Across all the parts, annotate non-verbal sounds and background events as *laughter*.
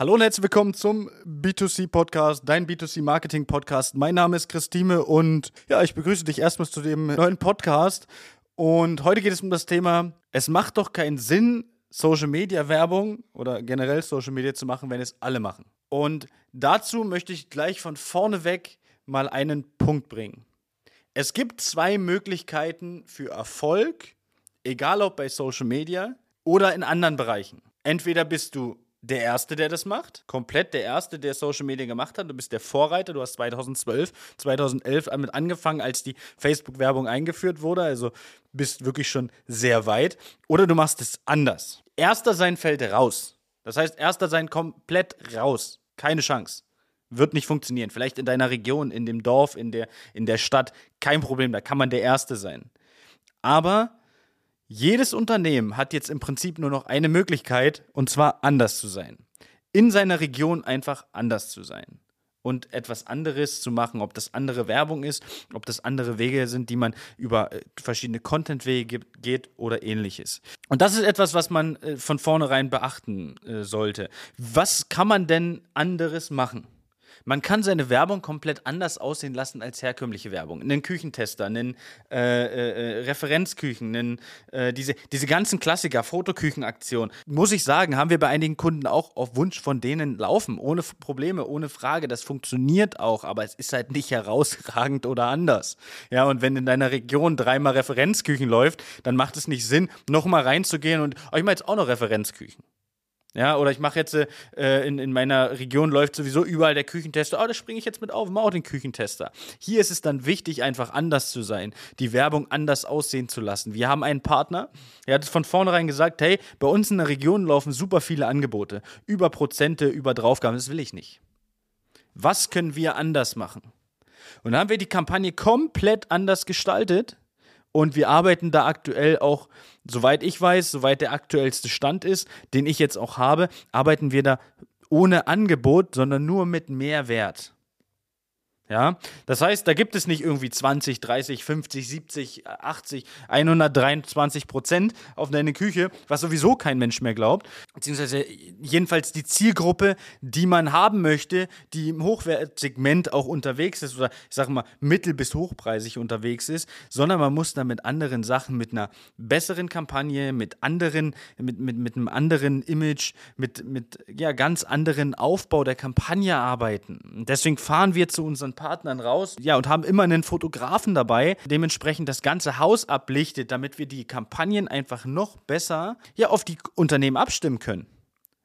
Hallo und herzlich willkommen zum B2C Podcast, dein B2C Marketing Podcast. Mein Name ist Christine und ja, ich begrüße dich erstmal zu dem neuen Podcast. Und heute geht es um das Thema, es macht doch keinen Sinn, Social Media Werbung oder generell Social Media zu machen, wenn es alle machen. Und dazu möchte ich gleich von vorne weg mal einen Punkt bringen. Es gibt zwei Möglichkeiten für Erfolg, egal ob bei Social Media oder in anderen Bereichen. Entweder bist du der Erste, der das macht. Komplett der Erste, der Social Media gemacht hat. Du bist der Vorreiter. Du hast 2012, 2011 damit angefangen, als die Facebook-Werbung eingeführt wurde. Also bist wirklich schon sehr weit. Oder du machst es anders. Erster sein fällt raus. Das heißt, Erster sein komplett raus. Keine Chance. Wird nicht funktionieren. Vielleicht in deiner Region, in dem Dorf, in der, in der Stadt. Kein Problem. Da kann man der Erste sein. Aber jedes Unternehmen hat jetzt im Prinzip nur noch eine Möglichkeit, und zwar anders zu sein. In seiner Region einfach anders zu sein. Und etwas anderes zu machen, ob das andere Werbung ist, ob das andere Wege sind, die man über äh, verschiedene Content-Wege geht oder ähnliches. Und das ist etwas, was man äh, von vornherein beachten äh, sollte. Was kann man denn anderes machen? Man kann seine Werbung komplett anders aussehen lassen als herkömmliche Werbung. Einen Küchentester, einen äh, äh, äh, Referenzküchen, einen, äh, diese, diese ganzen Klassiker, Fotoküchenaktionen. Muss ich sagen, haben wir bei einigen Kunden auch auf Wunsch von denen laufen, ohne Probleme, ohne Frage. Das funktioniert auch, aber es ist halt nicht *laughs* herausragend oder anders. Ja, und wenn in deiner Region dreimal Referenzküchen läuft, dann macht es nicht Sinn, nochmal reinzugehen und, oh, mache jetzt auch noch Referenzküchen. Ja, oder ich mache jetzt äh, in, in meiner Region läuft sowieso überall der Küchentester. Oh, da springe ich jetzt mit auf, mache auch den Küchentester. Hier ist es dann wichtig, einfach anders zu sein, die Werbung anders aussehen zu lassen. Wir haben einen Partner, der hat von vornherein gesagt: hey, bei uns in der Region laufen super viele Angebote. Über Prozente, über Draufgaben, das will ich nicht. Was können wir anders machen? Und dann haben wir die Kampagne komplett anders gestaltet und wir arbeiten da aktuell auch, soweit ich weiß, soweit der aktuellste Stand ist, den ich jetzt auch habe, arbeiten wir da ohne Angebot, sondern nur mit Mehrwert. Ja, das heißt, da gibt es nicht irgendwie 20, 30, 50, 70, 80, 123 Prozent auf deine Küche, was sowieso kein Mensch mehr glaubt. Beziehungsweise jedenfalls die Zielgruppe, die man haben möchte, die im Hochwertsegment auch unterwegs ist oder ich sage mal mittel- bis hochpreisig unterwegs ist, sondern man muss da mit anderen Sachen, mit einer besseren Kampagne, mit anderen, mit, mit, mit einem anderen Image, mit, mit ja, ganz anderen Aufbau der Kampagne arbeiten. deswegen fahren wir zu unseren Partnern raus. Ja, und haben immer einen Fotografen dabei, dementsprechend das ganze Haus ablichtet, damit wir die Kampagnen einfach noch besser ja, auf die Unternehmen abstimmen können.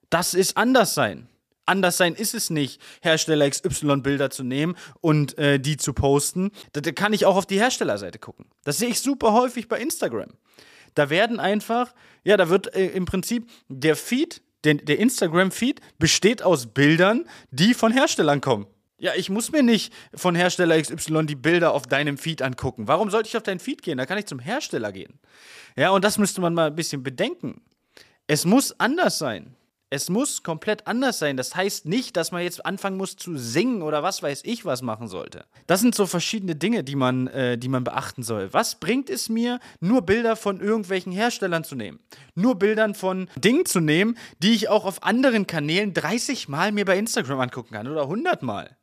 Das ist anders sein. Anders sein ist es nicht, Hersteller XY Bilder zu nehmen und äh, die zu posten. Da, da kann ich auch auf die Herstellerseite gucken. Das sehe ich super häufig bei Instagram. Da werden einfach, ja, da wird äh, im Prinzip der Feed, der, der Instagram-Feed besteht aus Bildern, die von Herstellern kommen. Ja, ich muss mir nicht von Hersteller XY die Bilder auf deinem Feed angucken. Warum sollte ich auf deinen Feed gehen? Da kann ich zum Hersteller gehen. Ja, und das müsste man mal ein bisschen bedenken. Es muss anders sein. Es muss komplett anders sein. Das heißt nicht, dass man jetzt anfangen muss zu singen oder was weiß ich was machen sollte. Das sind so verschiedene Dinge, die man, äh, die man beachten soll. Was bringt es mir, nur Bilder von irgendwelchen Herstellern zu nehmen? Nur Bildern von Dingen zu nehmen, die ich auch auf anderen Kanälen 30 Mal mir bei Instagram angucken kann oder 100 Mal.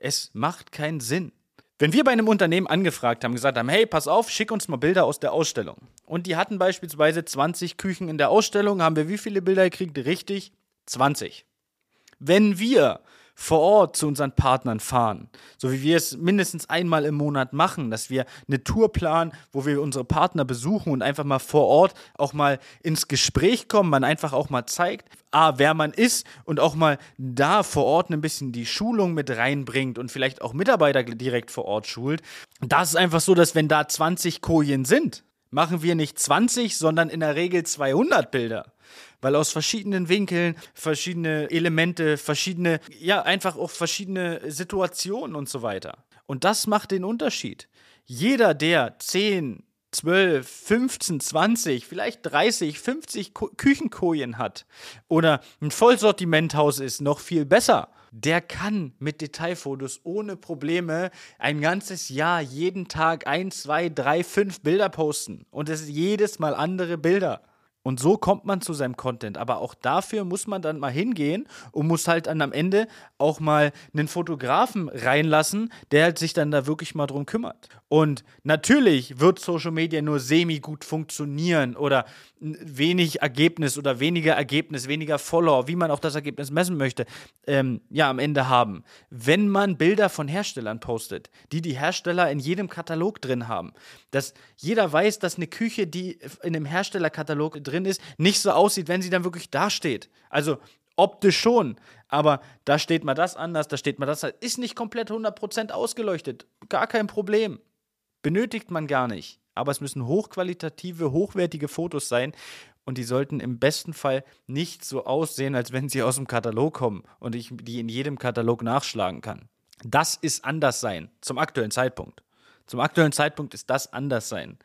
Es macht keinen Sinn. Wenn wir bei einem Unternehmen angefragt haben, gesagt haben, hey, pass auf, schick uns mal Bilder aus der Ausstellung. Und die hatten beispielsweise 20 Küchen in der Ausstellung, haben wir wie viele Bilder gekriegt? Richtig, 20. Wenn wir vor Ort zu unseren Partnern fahren, so wie wir es mindestens einmal im Monat machen, dass wir eine Tour planen, wo wir unsere Partner besuchen und einfach mal vor Ort auch mal ins Gespräch kommen, man einfach auch mal zeigt, A, wer man ist und auch mal da vor Ort ein bisschen die Schulung mit reinbringt und vielleicht auch Mitarbeiter direkt vor Ort schult. Da ist einfach so, dass wenn da 20 Kojen sind, machen wir nicht 20, sondern in der Regel 200 Bilder weil aus verschiedenen Winkeln verschiedene Elemente, verschiedene, ja, einfach auch verschiedene Situationen und so weiter. Und das macht den Unterschied. Jeder, der 10, 12, 15, 20, vielleicht 30, 50 Küchenkojen hat oder ein Vollsortimenthaus ist, noch viel besser. Der kann mit Detailfotos ohne Probleme ein ganzes Jahr jeden Tag ein, zwei, drei, fünf Bilder posten. Und es ist jedes Mal andere Bilder. Und so kommt man zu seinem Content. Aber auch dafür muss man dann mal hingehen und muss halt dann am Ende auch mal einen Fotografen reinlassen, der halt sich dann da wirklich mal drum kümmert. Und natürlich wird Social Media nur semi-gut funktionieren oder wenig Ergebnis oder weniger Ergebnis, weniger Follower, wie man auch das Ergebnis messen möchte, ähm, ja, am Ende haben. Wenn man Bilder von Herstellern postet, die die Hersteller in jedem Katalog drin haben, dass jeder weiß, dass eine Küche, die in einem Herstellerkatalog drin ist, nicht so aussieht, wenn sie dann wirklich dasteht. Also optisch schon, aber da steht mal das anders, da steht mal das, ist nicht komplett 100% ausgeleuchtet, gar kein Problem. Benötigt man gar nicht. Aber es müssen hochqualitative, hochwertige Fotos sein und die sollten im besten Fall nicht so aussehen, als wenn sie aus dem Katalog kommen und ich die in jedem Katalog nachschlagen kann. Das ist anders sein zum aktuellen Zeitpunkt. Zum aktuellen Zeitpunkt ist das anders sein.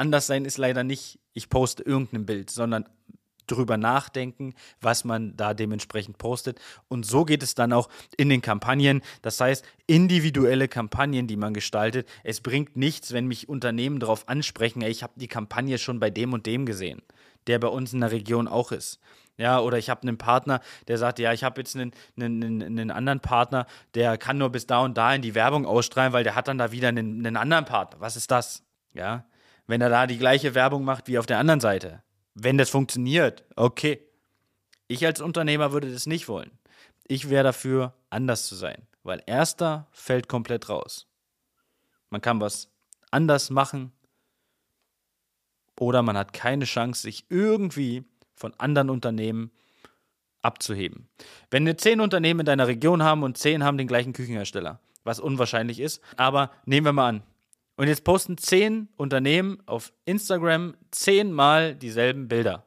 Anders sein ist leider nicht, ich poste irgendein Bild, sondern drüber nachdenken, was man da dementsprechend postet. Und so geht es dann auch in den Kampagnen. Das heißt, individuelle Kampagnen, die man gestaltet. Es bringt nichts, wenn mich Unternehmen darauf ansprechen, ey, ich habe die Kampagne schon bei dem und dem gesehen, der bei uns in der Region auch ist. Ja, oder ich habe einen Partner, der sagt, ja, ich habe jetzt einen, einen, einen, anderen Partner, der kann nur bis da und da in die Werbung ausstrahlen, weil der hat dann da wieder einen, einen anderen Partner. Was ist das? Ja, wenn er da die gleiche Werbung macht wie auf der anderen Seite. Wenn das funktioniert, okay. Ich als Unternehmer würde das nicht wollen. Ich wäre dafür, anders zu sein, weil erster fällt komplett raus. Man kann was anders machen oder man hat keine Chance, sich irgendwie von anderen Unternehmen abzuheben. Wenn wir zehn Unternehmen in deiner Region haben und zehn haben den gleichen Küchenhersteller, was unwahrscheinlich ist, aber nehmen wir mal an, und jetzt posten zehn Unternehmen auf Instagram zehnmal dieselben Bilder.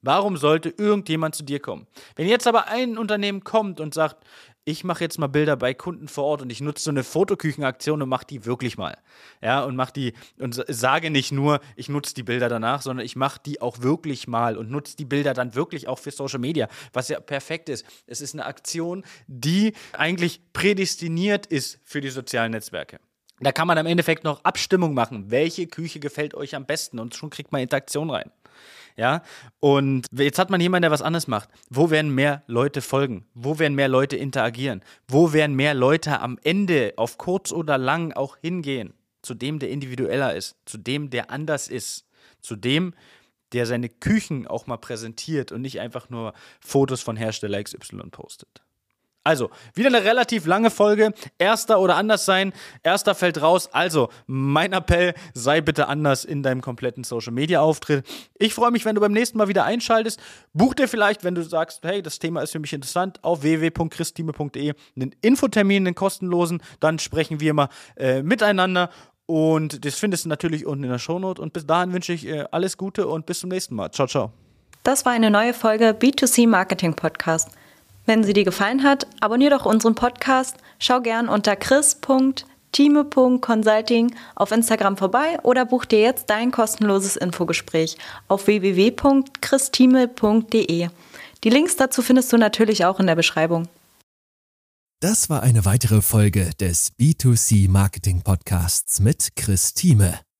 Warum sollte irgendjemand zu dir kommen? Wenn jetzt aber ein Unternehmen kommt und sagt, ich mache jetzt mal Bilder bei Kunden vor Ort und ich nutze so eine Fotoküchenaktion und mache die wirklich mal. Ja, und mache die und sage nicht nur, ich nutze die Bilder danach, sondern ich mache die auch wirklich mal und nutze die Bilder dann wirklich auch für Social Media, was ja perfekt ist. Es ist eine Aktion, die eigentlich prädestiniert ist für die sozialen Netzwerke. Da kann man im Endeffekt noch Abstimmung machen. Welche Küche gefällt euch am besten? Und schon kriegt man Interaktion rein. Ja, und jetzt hat man jemanden, der was anderes macht. Wo werden mehr Leute folgen? Wo werden mehr Leute interagieren? Wo werden mehr Leute am Ende auf kurz oder lang auch hingehen? Zu dem, der individueller ist, zu dem, der anders ist, zu dem, der seine Küchen auch mal präsentiert und nicht einfach nur Fotos von Hersteller XY postet. Also, wieder eine relativ lange Folge. Erster oder anders sein. Erster fällt raus. Also, mein Appell, sei bitte anders in deinem kompletten Social Media Auftritt. Ich freue mich, wenn du beim nächsten Mal wieder einschaltest. Buch dir vielleicht, wenn du sagst, hey, das Thema ist für mich interessant, auf www.christime.de einen Infotermin, einen kostenlosen. Dann sprechen wir mal äh, miteinander. Und das findest du natürlich unten in der Shownote. Und bis dahin wünsche ich äh, alles Gute und bis zum nächsten Mal. Ciao, ciao. Das war eine neue Folge B2C Marketing Podcast. Wenn sie dir gefallen hat, abonniere doch unseren Podcast, schau gern unter chris.time.consulting auf Instagram vorbei oder buch dir jetzt dein kostenloses Infogespräch auf www.christime.de. Die Links dazu findest du natürlich auch in der Beschreibung. Das war eine weitere Folge des B2C Marketing Podcasts mit Chris Thieme.